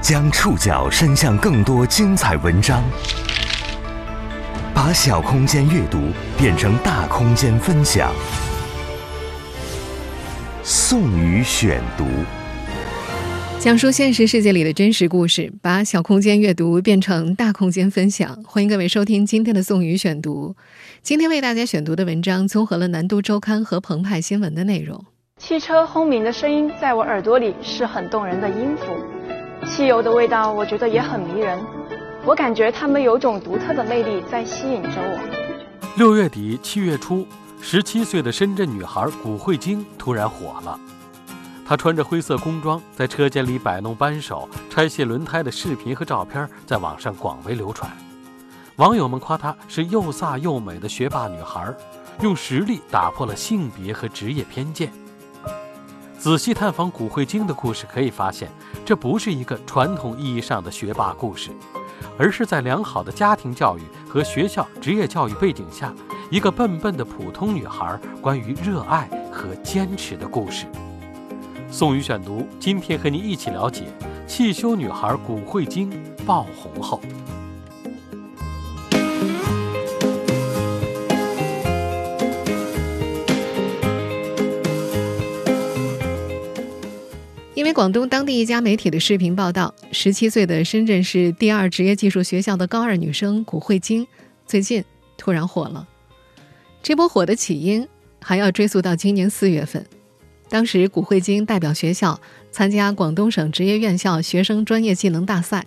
将触角伸向更多精彩文章，把小空间阅读变成大空间分享。宋宇选读，讲述现实世界里的真实故事，把小空间阅读变成大空间分享。欢迎各位收听今天的宋宇选读。今天为大家选读的文章综合了南都周刊和澎湃新闻的内容。汽车轰鸣的声音在我耳朵里是很动人的音符。机油的味道，我觉得也很迷人。我感觉它们有种独特的魅力在吸引着我。六月底七月初，十七岁的深圳女孩古慧晶突然火了。她穿着灰色工装，在车间里摆弄扳手、拆卸轮胎的视频和照片在网上广为流传。网友们夸她是又飒又美的学霸女孩，用实力打破了性别和职业偏见。仔细探访古慧晶的故事，可以发现，这不是一个传统意义上的学霸故事，而是在良好的家庭教育和学校职业教育背景下，一个笨笨的普通女孩关于热爱和坚持的故事。宋宇选读，今天和你一起了解汽修女孩古慧晶爆红后。因为广东当地一家媒体的视频报道，十七岁的深圳市第二职业技术学校的高二女生古慧晶，最近突然火了。这波火的起因还要追溯到今年四月份，当时古慧晶代表学校参加广东省职业院校学生专业技能大赛，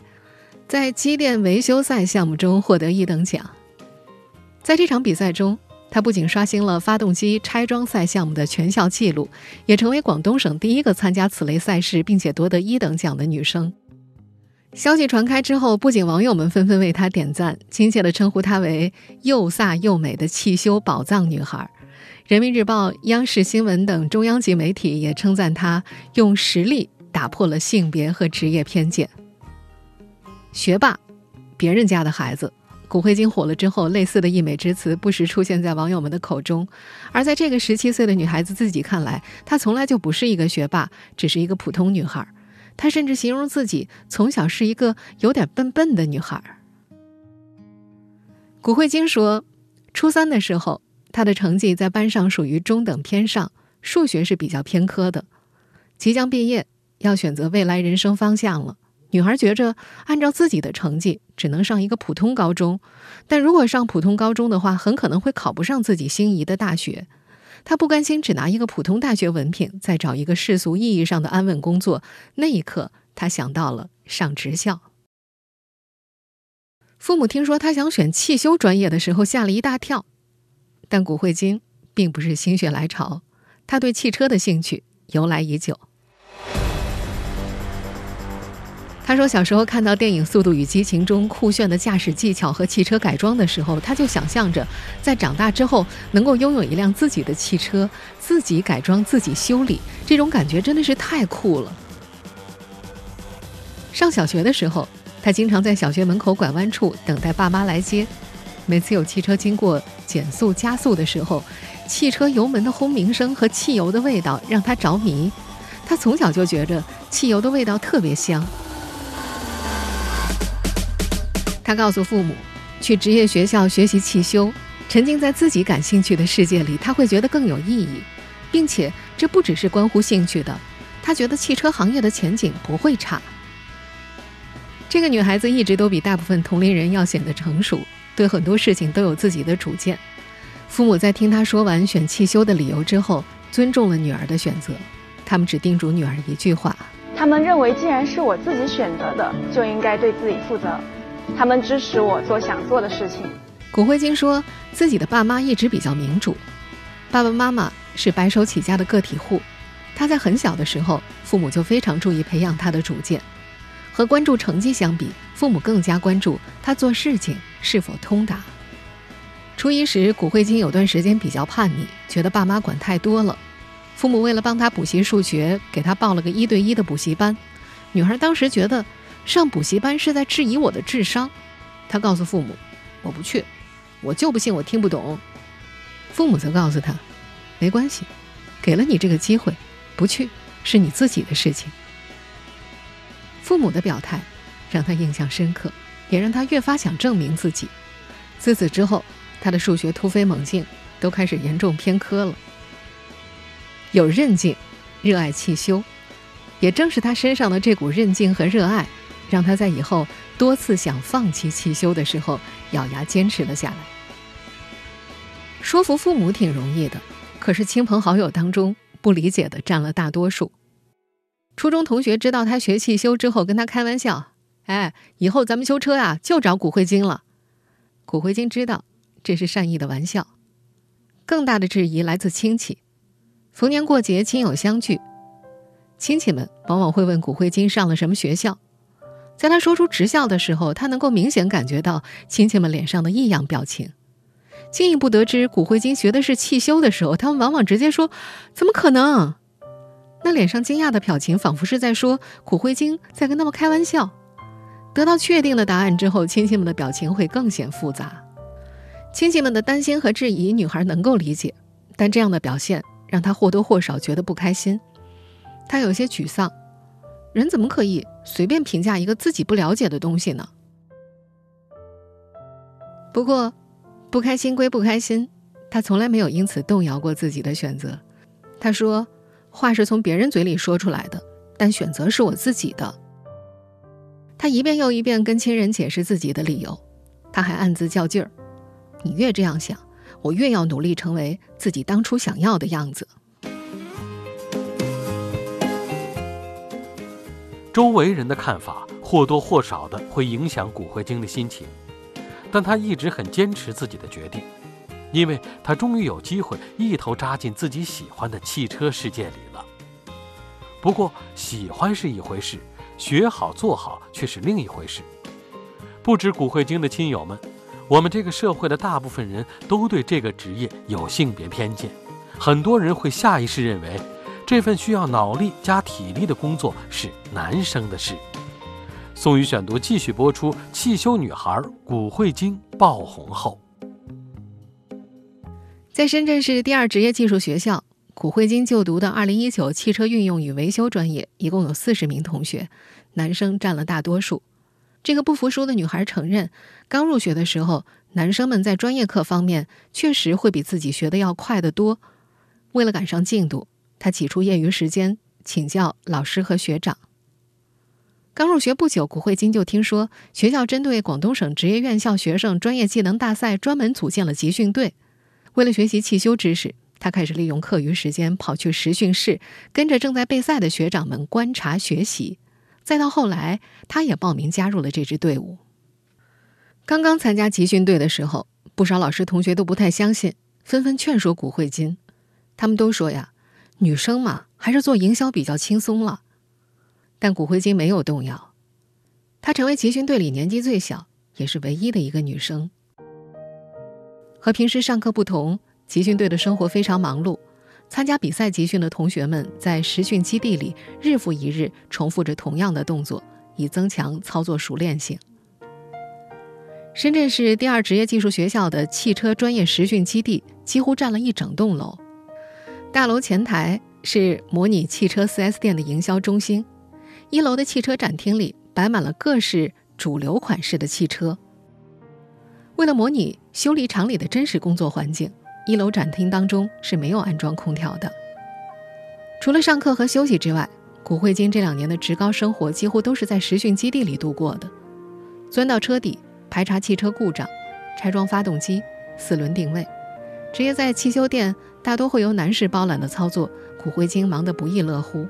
在机电维修赛项目中获得一等奖。在这场比赛中，她不仅刷新了发动机拆装赛项目的全校纪录，也成为广东省第一个参加此类赛事并且夺得一等奖的女生。消息传开之后，不仅网友们纷纷为她点赞，亲切地称呼她为又飒又美的汽修宝藏女孩。人民日报、央视新闻等中央级媒体也称赞她用实力打破了性别和职业偏见。学霸，别人家的孩子。古慧晶火了之后，类似的溢美之词不时出现在网友们的口中。而在这个十七岁的女孩子自己看来，她从来就不是一个学霸，只是一个普通女孩。她甚至形容自己从小是一个有点笨笨的女孩。古慧晶说，初三的时候，她的成绩在班上属于中等偏上，数学是比较偏科的。即将毕业，要选择未来人生方向了。女孩觉着，按照自己的成绩，只能上一个普通高中。但如果上普通高中的话，很可能会考不上自己心仪的大学。她不甘心只拿一个普通大学文凭，再找一个世俗意义上的安稳工作。那一刻，她想到了上职校。父母听说她想选汽修专业的时候，吓了一大跳。但古慧晶并不是心血来潮，她对汽车的兴趣由来已久。他说：“小时候看到电影《速度与激情》中酷炫的驾驶技巧和汽车改装的时候，他就想象着在长大之后能够拥有一辆自己的汽车，自己改装、自己修理，这种感觉真的是太酷了。”上小学的时候，他经常在小学门口拐弯处等待爸妈来接。每次有汽车经过减速、加速的时候，汽车油门的轰鸣声和汽油的味道让他着迷。他从小就觉着汽油的味道特别香。他告诉父母，去职业学校学习汽修，沉浸在自己感兴趣的世界里，他会觉得更有意义，并且这不只是关乎兴趣的。他觉得汽车行业的前景不会差。这个女孩子一直都比大部分同龄人要显得成熟，对很多事情都有自己的主见。父母在听她说完选汽修的理由之后，尊重了女儿的选择，他们只叮嘱女儿一句话：他们认为，既然是我自己选择的，就应该对自己负责。他们支持我做想做的事情。古慧晶说自己的爸妈一直比较民主，爸爸妈妈是白手起家的个体户，她在很小的时候，父母就非常注意培养她的主见。和关注成绩相比，父母更加关注她做事情是否通达。初一时，古慧晶有段时间比较叛逆，觉得爸妈管太多了。父母为了帮她补习数学，给她报了个一对一的补习班。女孩当时觉得。上补习班是在质疑我的智商，他告诉父母：“我不去，我就不信我听不懂。”父母则告诉他：“没关系，给了你这个机会，不去是你自己的事情。”父母的表态让他印象深刻，也让他越发想证明自己。自此之后，他的数学突飞猛进，都开始严重偏科了。有韧劲，热爱汽修，也正是他身上的这股韧劲和热爱，让他在以后多次想放弃汽修的时候，咬牙坚持了下来。说服父母挺容易的，可是亲朋好友当中不理解的占了大多数。初中同学知道他学汽修之后，跟他开玩笑：“哎，以后咱们修车呀，就找骨灰金了。”骨灰金知道这是善意的玩笑。更大的质疑来自亲戚。逢年过节，亲友相聚，亲戚们往往会问骨灰金上了什么学校。在他说出职校的时候，他能够明显感觉到亲戚们脸上的异样表情。进一步得知骨灰金学的是汽修的时候，他们往往直接说：“怎么可能？”那脸上惊讶的表情，仿佛是在说骨灰金在跟他们开玩笑。得到确定的答案之后，亲戚们的表情会更显复杂。亲戚们的担心和质疑，女孩能够理解，但这样的表现让她或多或少觉得不开心。她有些沮丧，人怎么可以随便评价一个自己不了解的东西呢？不过，不开心归不开心，他从来没有因此动摇过自己的选择。他说。话是从别人嘴里说出来的，但选择是我自己的。他一遍又一遍跟亲人解释自己的理由，他还暗自较劲儿：“你越这样想，我越要努力成为自己当初想要的样子。”周围人的看法或多或少的会影响骨灰精的心情，但他一直很坚持自己的决定。因为他终于有机会一头扎进自己喜欢的汽车世界里了。不过，喜欢是一回事，学好做好却是另一回事。不止骨灰精的亲友们，我们这个社会的大部分人都对这个职业有性别偏见。很多人会下意识认为，这份需要脑力加体力的工作是男生的事。宋宇选读继续播出：汽修女孩古慧晶爆红后。在深圳市第二职业技术学校，古慧晶就读的2019汽车运用与维修专业，一共有40名同学，男生占了大多数。这个不服输的女孩承认，刚入学的时候，男生们在专业课方面确实会比自己学的要快得多。为了赶上进度，他挤出业余时间请教老师和学长。刚入学不久，古慧金就听说学校针对广东省职业院校学生专业技能大赛，专门组建了集训队。为了学习汽修知识，他开始利用课余时间跑去实训室，跟着正在备赛的学长们观察学习。再到后来，他也报名加入了这支队伍。刚刚参加集训队的时候，不少老师同学都不太相信，纷纷劝说古慧金。他们都说呀，女生嘛，还是做营销比较轻松了。但古慧金没有动摇，她成为集训队里年纪最小，也是唯一的一个女生。和平时上课不同，集训队的生活非常忙碌。参加比赛集训的同学们在实训基地里日复一日重复着同样的动作，以增强操作熟练性。深圳市第二职业技术学校的汽车专业实训基地几乎占了一整栋楼。大楼前台是模拟汽车 4S 店的营销中心，一楼的汽车展厅里摆满了各式主流款式的汽车。为了模拟修理厂里的真实工作环境，一楼展厅当中是没有安装空调的。除了上课和休息之外，古慧金这两年的职高生活几乎都是在实训基地里度过的。钻到车底排查汽车故障，拆装发动机，四轮定位，职业在汽修店大多会由男士包揽的操作，古慧金忙得不亦乐乎。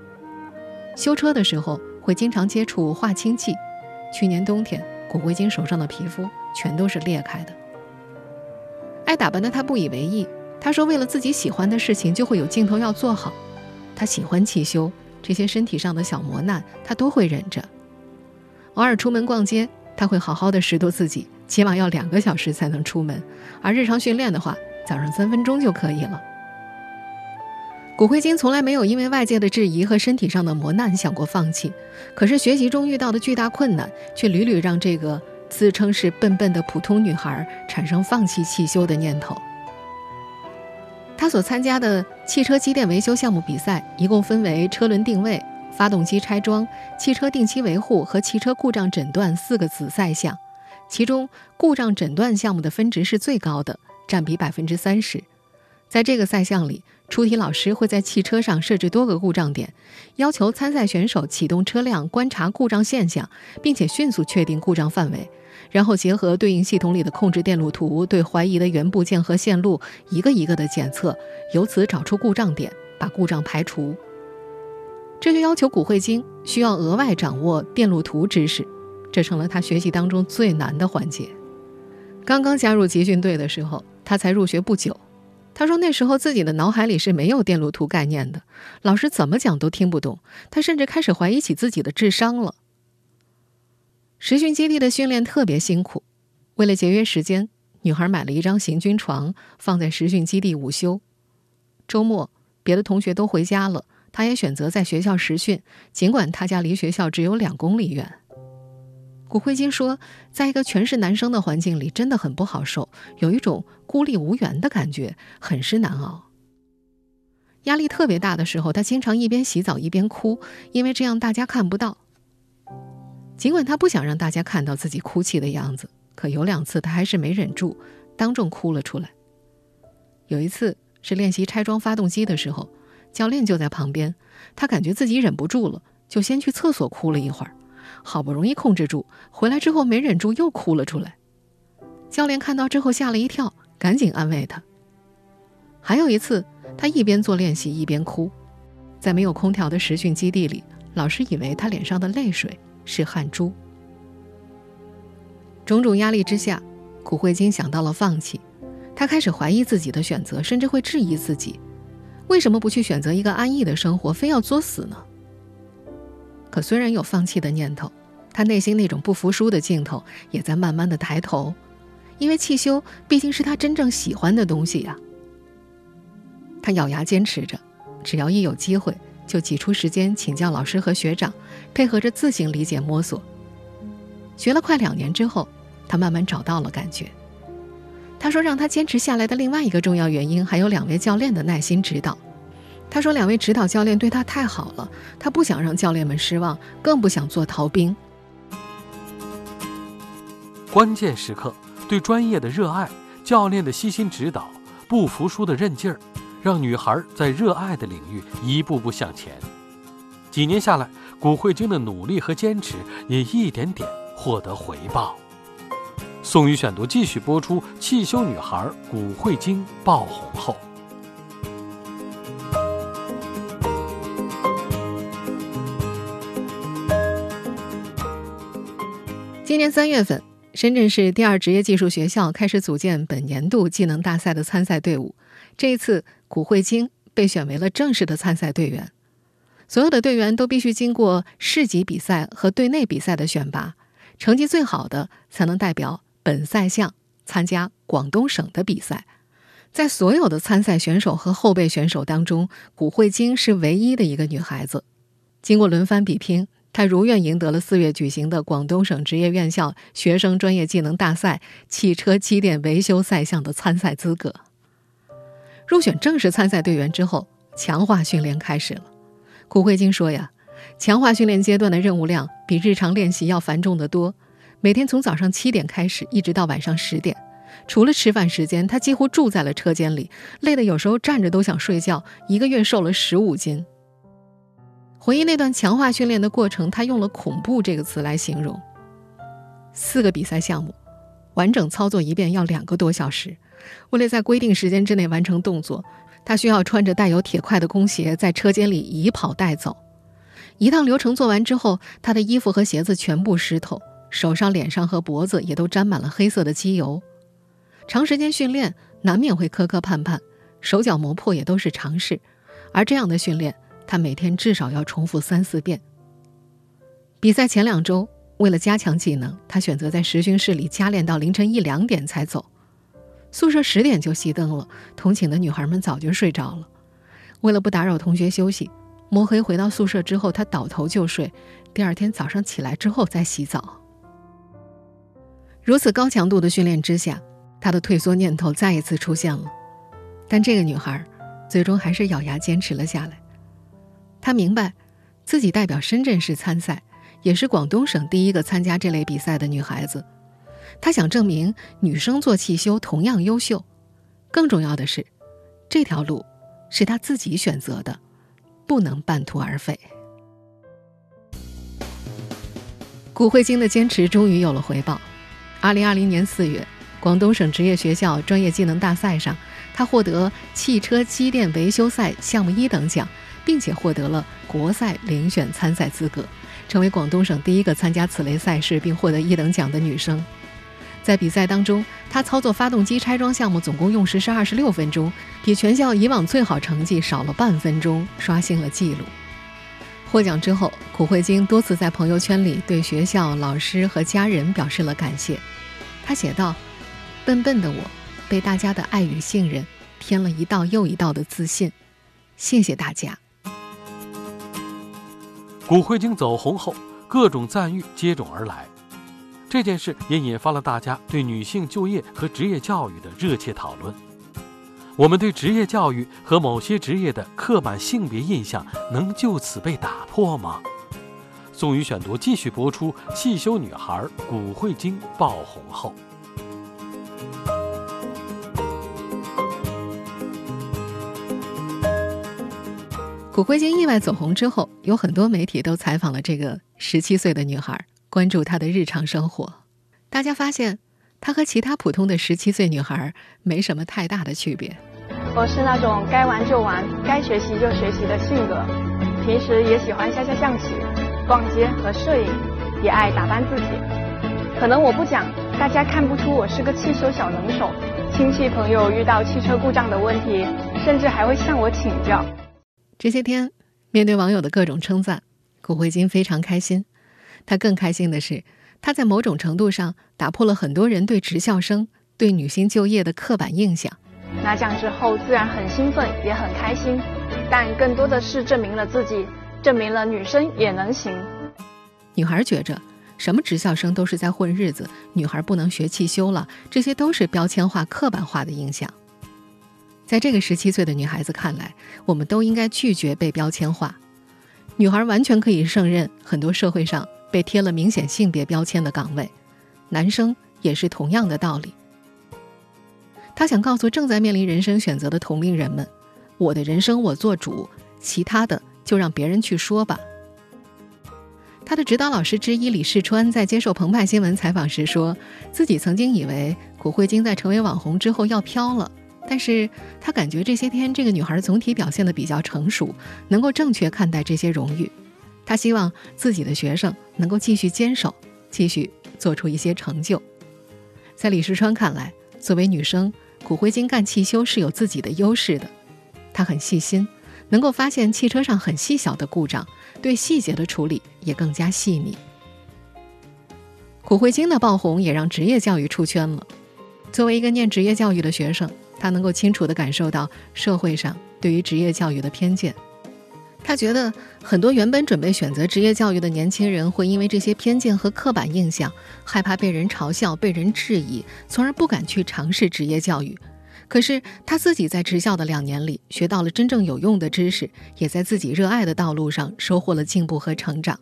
修车的时候会经常接触化氢气，去年冬天，古慧金手上的皮肤。全都是裂开的。爱打扮的他不以为意，他说：“为了自己喜欢的事情，就会有镜头要做好。他喜欢汽修，这些身体上的小磨难他都会忍着。偶尔出门逛街，他会好好的拾掇自己，起码要两个小时才能出门。而日常训练的话，早上三分钟就可以了。”骨灰金从来没有因为外界的质疑和身体上的磨难想过放弃，可是学习中遇到的巨大困难，却屡屡让这个。自称是笨笨的普通女孩，产生放弃汽修的念头。她所参加的汽车机电维修项目比赛，一共分为车轮定位、发动机拆装、汽车定期维护和汽车故障诊断四个子赛项，其中故障诊断项目的分值是最高的，占比百分之三十。在这个赛项里，出题老师会在汽车上设置多个故障点，要求参赛选手启动车辆观察故障现象，并且迅速确定故障范围，然后结合对应系统里的控制电路图，对怀疑的元部件和线路一个一个的检测，由此找出故障点，把故障排除。这就要求古慧晶需要额外掌握电路图知识，这成了他学习当中最难的环节。刚刚加入集训队的时候，他才入学不久。他说那时候自己的脑海里是没有电路图概念的，老师怎么讲都听不懂。他甚至开始怀疑起自己的智商了。实训基地的训练特别辛苦，为了节约时间，女孩买了一张行军床放在实训基地午休。周末，别的同学都回家了。他也选择在学校实训，尽管他家离学校只有两公里远。古慧晶说，在一个全是男生的环境里，真的很不好受，有一种孤立无援的感觉，很是难熬。压力特别大的时候，他经常一边洗澡一边哭，因为这样大家看不到。尽管他不想让大家看到自己哭泣的样子，可有两次他还是没忍住，当众哭了出来。有一次是练习拆装发动机的时候。教练就在旁边，他感觉自己忍不住了，就先去厕所哭了一会儿，好不容易控制住，回来之后没忍住又哭了出来。教练看到之后吓了一跳，赶紧安慰他。还有一次，他一边做练习一边哭，在没有空调的实训基地里，老师以为他脸上的泪水是汗珠。种种压力之下，古慧晶想到了放弃，他开始怀疑自己的选择，甚至会质疑自己。为什么不去选择一个安逸的生活，非要作死呢？可虽然有放弃的念头，他内心那种不服输的劲头也在慢慢的抬头，因为汽修毕竟是他真正喜欢的东西呀。他咬牙坚持着，只要一有机会，就挤出时间请教老师和学长，配合着自行理解摸索。学了快两年之后，他慢慢找到了感觉。他说：“让他坚持下来的另外一个重要原因，还有两位教练的耐心指导。他说，两位指导教练对他太好了，他不想让教练们失望，更不想做逃兵。关键时刻，对专业的热爱，教练的悉心指导，不服输的韧劲儿，让女孩在热爱的领域一步步向前。几年下来，古慧晶的努力和坚持也一点点获得回报。”宋宇选读继续播出：汽修女孩古慧晶爆红后，今年三月份，深圳市第二职业技术学校开始组建本年度技能大赛的参赛队伍。这一次，古慧晶被选为了正式的参赛队员。所有的队员都必须经过市级比赛和队内比赛的选拔，成绩最好的才能代表。本赛项参加广东省的比赛，在所有的参赛选手和后备选手当中，古慧晶是唯一的一个女孩子。经过轮番比拼，他如愿赢得了四月举行的广东省职业院校学生专业技能大赛汽车机电维修赛项的参赛资格。入选正式参赛队员之后，强化训练开始了。古慧晶说：“呀，强化训练阶段的任务量比日常练习要繁重得多。”每天从早上七点开始，一直到晚上十点，除了吃饭时间，他几乎住在了车间里，累得有时候站着都想睡觉。一个月瘦了十五斤。回忆那段强化训练的过程，他用了“恐怖”这个词来形容。四个比赛项目，完整操作一遍要两个多小时。为了在规定时间之内完成动作，他需要穿着带有铁块的工鞋在车间里以跑带走。一趟流程做完之后，他的衣服和鞋子全部湿透。手上、脸上和脖子也都沾满了黑色的机油，长时间训练难免会磕磕绊绊，手脚磨破也都是常事。而这样的训练，他每天至少要重复三四遍。比赛前两周，为了加强技能，他选择在实训室里加练到凌晨一两点才走。宿舍十点就熄灯了，同寝的女孩们早就睡着了。为了不打扰同学休息，摸黑回到宿舍之后，他倒头就睡。第二天早上起来之后再洗澡。如此高强度的训练之下，他的退缩念头再一次出现了。但这个女孩最终还是咬牙坚持了下来。她明白，自己代表深圳市参赛，也是广东省第一个参加这类比赛的女孩子。她想证明女生做汽修同样优秀。更重要的是，这条路是她自己选择的，不能半途而废。古慧晶的坚持终于有了回报。二零二零年四月，广东省职业学校专业技能大赛上，她获得汽车机电维修赛项目一等奖。并且获得了国赛遴选参赛资格，成为广东省第一个参加此类赛事并获得一等奖的女生。在比赛当中，她操作发动机拆装项目总共用时是二十六分钟，比全校以往最好成绩少了半分钟，刷新了纪录。获奖之后，古慧晶多次在朋友圈里对学校、老师和家人表示了感谢。她写道：“笨笨的我，被大家的爱与信任添了一道又一道的自信，谢谢大家。”古慧晶走红后，各种赞誉接踵而来，这件事也引发了大家对女性就业和职业教育的热切讨论。我们对职业教育和某些职业的刻板性别印象能就此被打破吗？宋宇选读继续播出：汽修女孩古慧晶爆红后。古慧晶意外走红之后，有很多媒体都采访了这个十七岁的女孩，关注她的日常生活。大家发现，她和其他普通的十七岁女孩没什么太大的区别。我是那种该玩就玩、该学习就学习的性格，平时也喜欢下下象棋、逛街和摄影，也爱打扮自己。可能我不讲，大家看不出我是个汽修小能手。亲戚朋友遇到汽车故障的问题，甚至还会向我请教。这些天，面对网友的各种称赞，古慧金非常开心。她更开心的是，她在某种程度上打破了很多人对职校生、对女性就业的刻板印象。拿奖之后，自然很兴奋，也很开心，但更多的是证明了自己，证明了女生也能行。女孩觉着，什么职校生都是在混日子，女孩不能学汽修了，这些都是标签化、刻板化的印象。在这个十七岁的女孩子看来，我们都应该拒绝被标签化。女孩完全可以胜任很多社会上被贴了明显性别标签的岗位，男生也是同样的道理。她想告诉正在面临人生选择的同龄人们：“我的人生我做主，其他的就让别人去说吧。”她的指导老师之一李世川在接受澎湃新闻采访时说：“自己曾经以为古慧晶在成为网红之后要飘了。”但是他感觉这些天这个女孩总体表现的比较成熟，能够正确看待这些荣誉。他希望自己的学生能够继续坚守，继续做出一些成就。在李世川看来，作为女生，骨灰晶干汽修是有自己的优势的。她很细心，能够发现汽车上很细小的故障，对细节的处理也更加细腻。骨灰晶的爆红也让职业教育出圈了。作为一个念职业教育的学生。他能够清楚地感受到社会上对于职业教育的偏见，他觉得很多原本准备选择职业教育的年轻人会因为这些偏见和刻板印象，害怕被人嘲笑、被人质疑，从而不敢去尝试职业教育。可是他自己在职校的两年里，学到了真正有用的知识，也在自己热爱的道路上收获了进步和成长。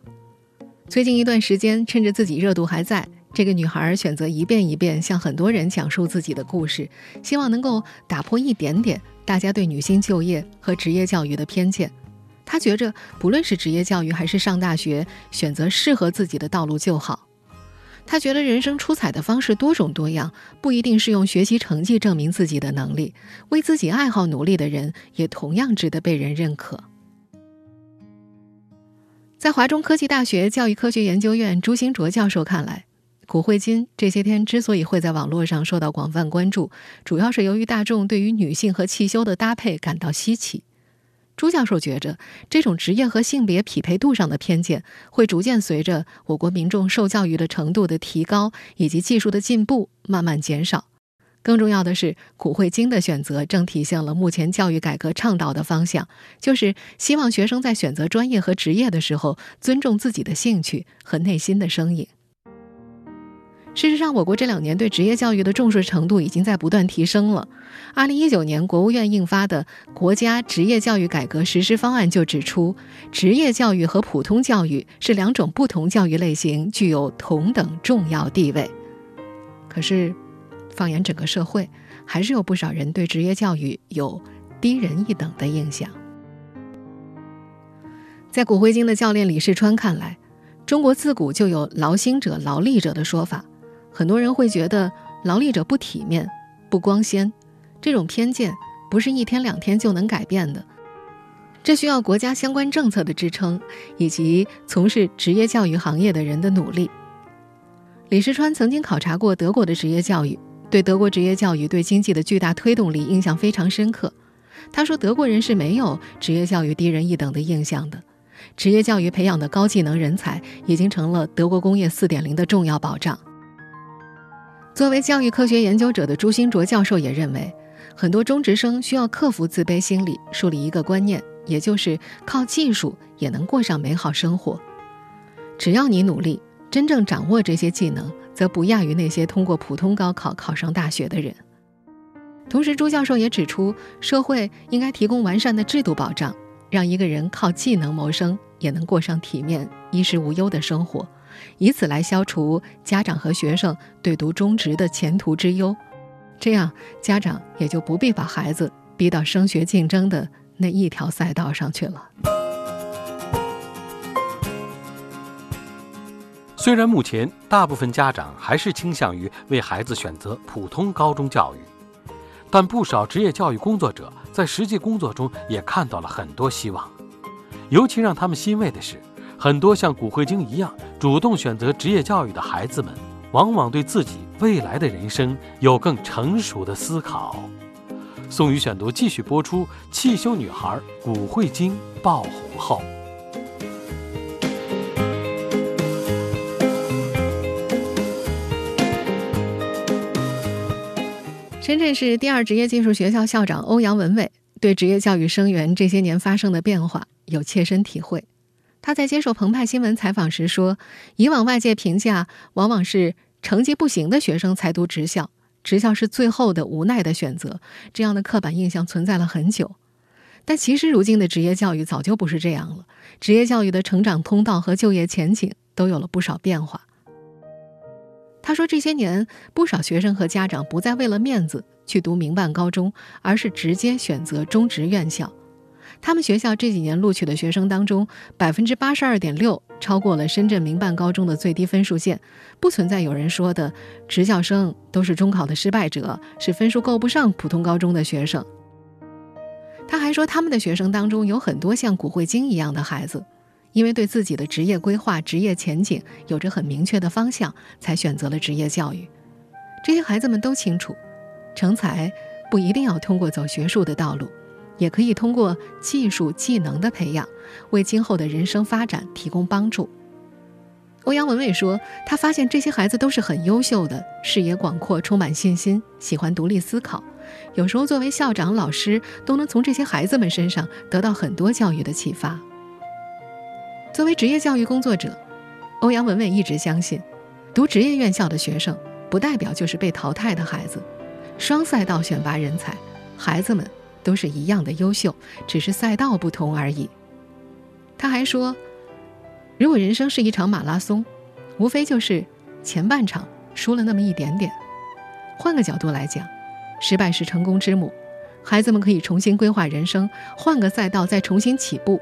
最近一段时间，趁着自己热度还在。这个女孩选择一遍一遍向很多人讲述自己的故事，希望能够打破一点点大家对女性就业和职业教育的偏见。她觉着，不论是职业教育还是上大学，选择适合自己的道路就好。她觉得人生出彩的方式多种多样，不一定是用学习成绩证明自己的能力，为自己爱好努力的人也同样值得被人认可。在华中科技大学教育科学研究院朱新卓教授看来。古慧晶这些天之所以会在网络上受到广泛关注，主要是由于大众对于女性和汽修的搭配感到稀奇。朱教授觉着，这种职业和性别匹配度上的偏见会逐渐随着我国民众受教育的程度的提高以及技术的进步慢慢减少。更重要的是，古慧晶的选择正体现了目前教育改革倡导的方向，就是希望学生在选择专业和职业的时候，尊重自己的兴趣和内心的声音。事实上，我国这两年对职业教育的重视程度已经在不断提升了。二零一九年，国务院印发的《国家职业教育改革实施方案》就指出，职业教育和普通教育是两种不同教育类型，具有同等重要地位。可是，放眼整个社会，还是有不少人对职业教育有低人一等的印象。在骨灰金的教练李世川看来，中国自古就有“劳心者、劳力者”的说法。很多人会觉得劳力者不体面、不光鲜，这种偏见不是一天两天就能改变的，这需要国家相关政策的支撑，以及从事职业教育行业的人的努力。李世川曾经考察过德国的职业教育，对德国职业教育对经济的巨大推动力印象非常深刻。他说，德国人是没有职业教育低人一等的印象的，职业教育培养的高技能人才已经成了德国工业四点零的重要保障。作为教育科学研究者的朱新卓教授也认为，很多中职生需要克服自卑心理，树立一个观念，也就是靠技术也能过上美好生活。只要你努力，真正掌握这些技能，则不亚于那些通过普通高考考上大学的人。同时，朱教授也指出，社会应该提供完善的制度保障，让一个人靠技能谋生，也能过上体面、衣食无忧的生活。以此来消除家长和学生对读中职的前途之忧，这样家长也就不必把孩子逼到升学竞争的那一条赛道上去了。虽然目前大部分家长还是倾向于为孩子选择普通高中教育，但不少职业教育工作者在实际工作中也看到了很多希望。尤其让他们欣慰的是。很多像古慧晶一样主动选择职业教育的孩子们，往往对自己未来的人生有更成熟的思考。宋宇选读继续播出：汽修女孩古慧晶爆红后，深圳市第二职业技术学校校长欧阳文伟对职业教育生源这些年发生的变化有切身体会。他在接受澎湃新闻采访时说：“以往外界评价往往是成绩不行的学生才读职校，职校是最后的无奈的选择。这样的刻板印象存在了很久。但其实如今的职业教育早就不是这样了，职业教育的成长通道和就业前景都有了不少变化。”他说：“这些年，不少学生和家长不再为了面子去读民办高中，而是直接选择中职院校。”他们学校这几年录取的学生当中，百分之八十二点六超过了深圳民办高中的最低分数线，不存在有人说的职校生都是中考的失败者，是分数够不上普通高中的学生。他还说，他们的学生当中有很多像古慧晶一样的孩子，因为对自己的职业规划、职业前景有着很明确的方向，才选择了职业教育。这些孩子们都清楚，成才不一定要通过走学术的道路。也可以通过技术技能的培养，为今后的人生发展提供帮助。欧阳文伟说：“他发现这些孩子都是很优秀的，视野广阔，充满信心，喜欢独立思考。有时候作为校长、老师，都能从这些孩子们身上得到很多教育的启发。”作为职业教育工作者，欧阳文伟一直相信，读职业院校的学生不代表就是被淘汰的孩子。双赛道选拔人才，孩子们。都是一样的优秀，只是赛道不同而已。他还说，如果人生是一场马拉松，无非就是前半场输了那么一点点。换个角度来讲，失败是成功之母，孩子们可以重新规划人生，换个赛道再重新起步，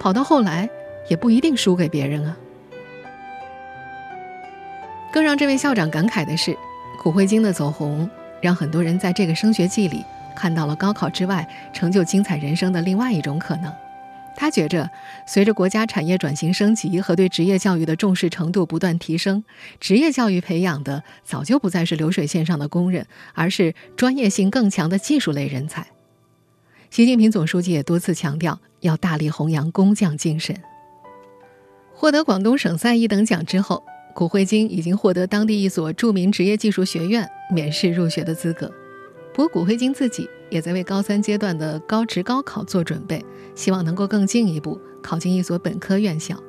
跑到后来也不一定输给别人啊。更让这位校长感慨的是，古慧晶的走红，让很多人在这个升学季里。看到了高考之外成就精彩人生的另外一种可能，他觉着，随着国家产业转型升级和对职业教育的重视程度不断提升，职业教育培养的早就不再是流水线上的工人，而是专业性更强的技术类人才。习近平总书记也多次强调，要大力弘扬工匠精神。获得广东省赛一等奖之后，古慧晶已经获得当地一所著名职业技术学院免试入学的资格。不过，古慧晶自己也在为高三阶段的高职高考做准备，希望能够更进一步考进一所本科院校。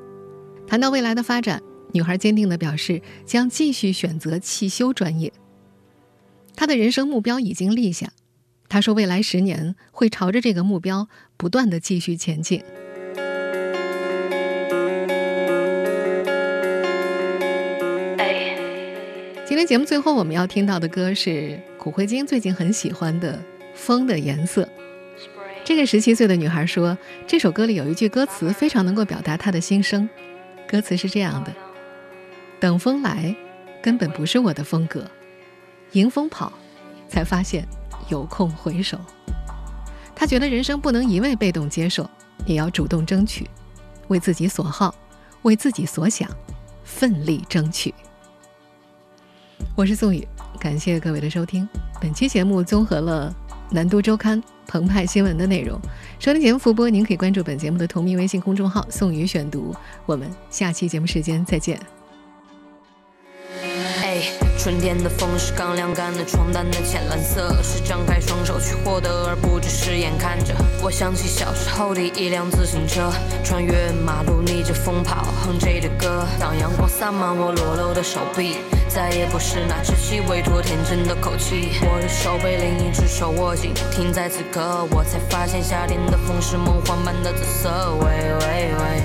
谈到未来的发展，女孩坚定地表示将继续选择汽修专业。她的人生目标已经立下，她说未来十年会朝着这个目标不断地继续前进。今天节目最后我们要听到的歌是古慧晶最近很喜欢的《风的颜色》。这个十七岁的女孩说，这首歌里有一句歌词非常能够表达她的心声，歌词是这样的。等风来，根本不是我的风格。迎风跑，才发现有空回首。她觉得人生不能一味被动接受，也要主动争取，为自己所好，为自己所想，奋力争取。我是宋宇，感谢各位的收听。本期节目综合了《南都周刊》、澎湃新闻的内容。收听节目复播，您可以关注本节目的同名微信公众号“宋宇选读”。我们下期节目时间再见。春天的风是刚晾干的床单的浅蓝色，是张开双手去获得，而不只是眼看着。我想起小时候的一辆自行车，穿越马路逆着风跑，哼着的歌。当阳光洒满我裸露的手臂，再也不是那稚气未脱天真的口气。我的手被另一只手握紧，停在此刻，我才发现夏天的风是梦幻般的紫色。喂喂喂，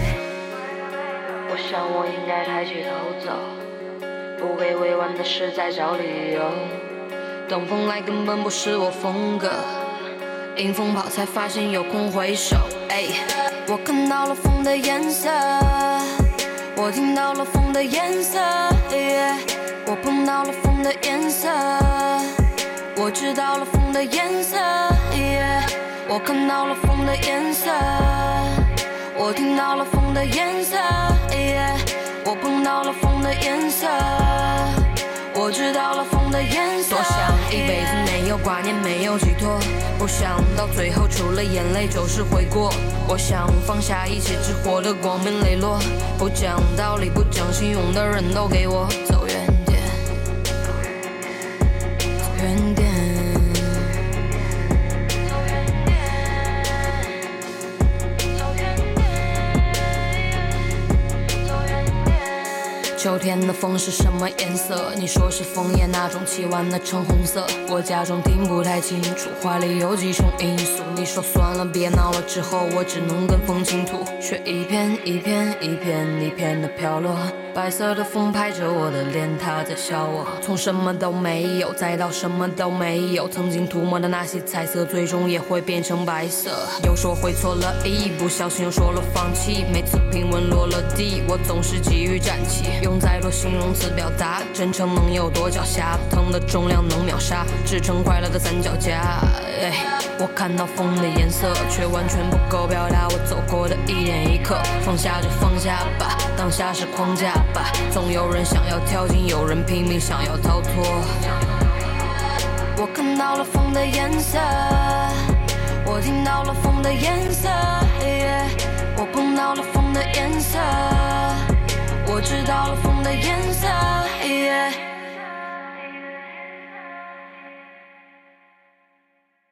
我想我应该抬起头走。不会委婉的是在找理由，等风来根本不是我风格，迎风跑才发现有空回首。哎，我看到了风的颜色，我听到了风的颜色，我碰到了风的颜色，我知道了风的颜色，我看到了风的颜色，我听到了风的颜色。我碰到了风的颜色，我知道了风的颜色。多想一辈子没有挂念，没有寄托，不想到最后除了眼泪就是悔过。我想放下一切，只活得光明磊落，不讲道理、不讲信用的人都给我秋天的风是什么颜色？你说是枫叶那种凄婉的橙红色。我假装听不太清楚，话里有几重因素。你说算了，别闹了，之后我只能跟风倾吐，雪一片一片一片一片的飘落。白色的风拍着我的脸，它在笑我。从什么都没有，再到什么都没有，曾经涂抹的那些彩色，最终也会变成白色。又说会错了，一不小心又说了放弃。每次平稳落了地，我总是急于站起。用再多形容词表达，真诚能有多狡黠？疼的重量能秒杀，支撑快乐的三脚架。我看到风的颜色，却完全不够表达我走过的一点一刻。放下就放下吧，当下是框架吧。总有人想要跳进，有人拼命想要逃脱。我看到了风的颜色，我听到了风的颜色，我碰到了风的颜色，知道了风的颜色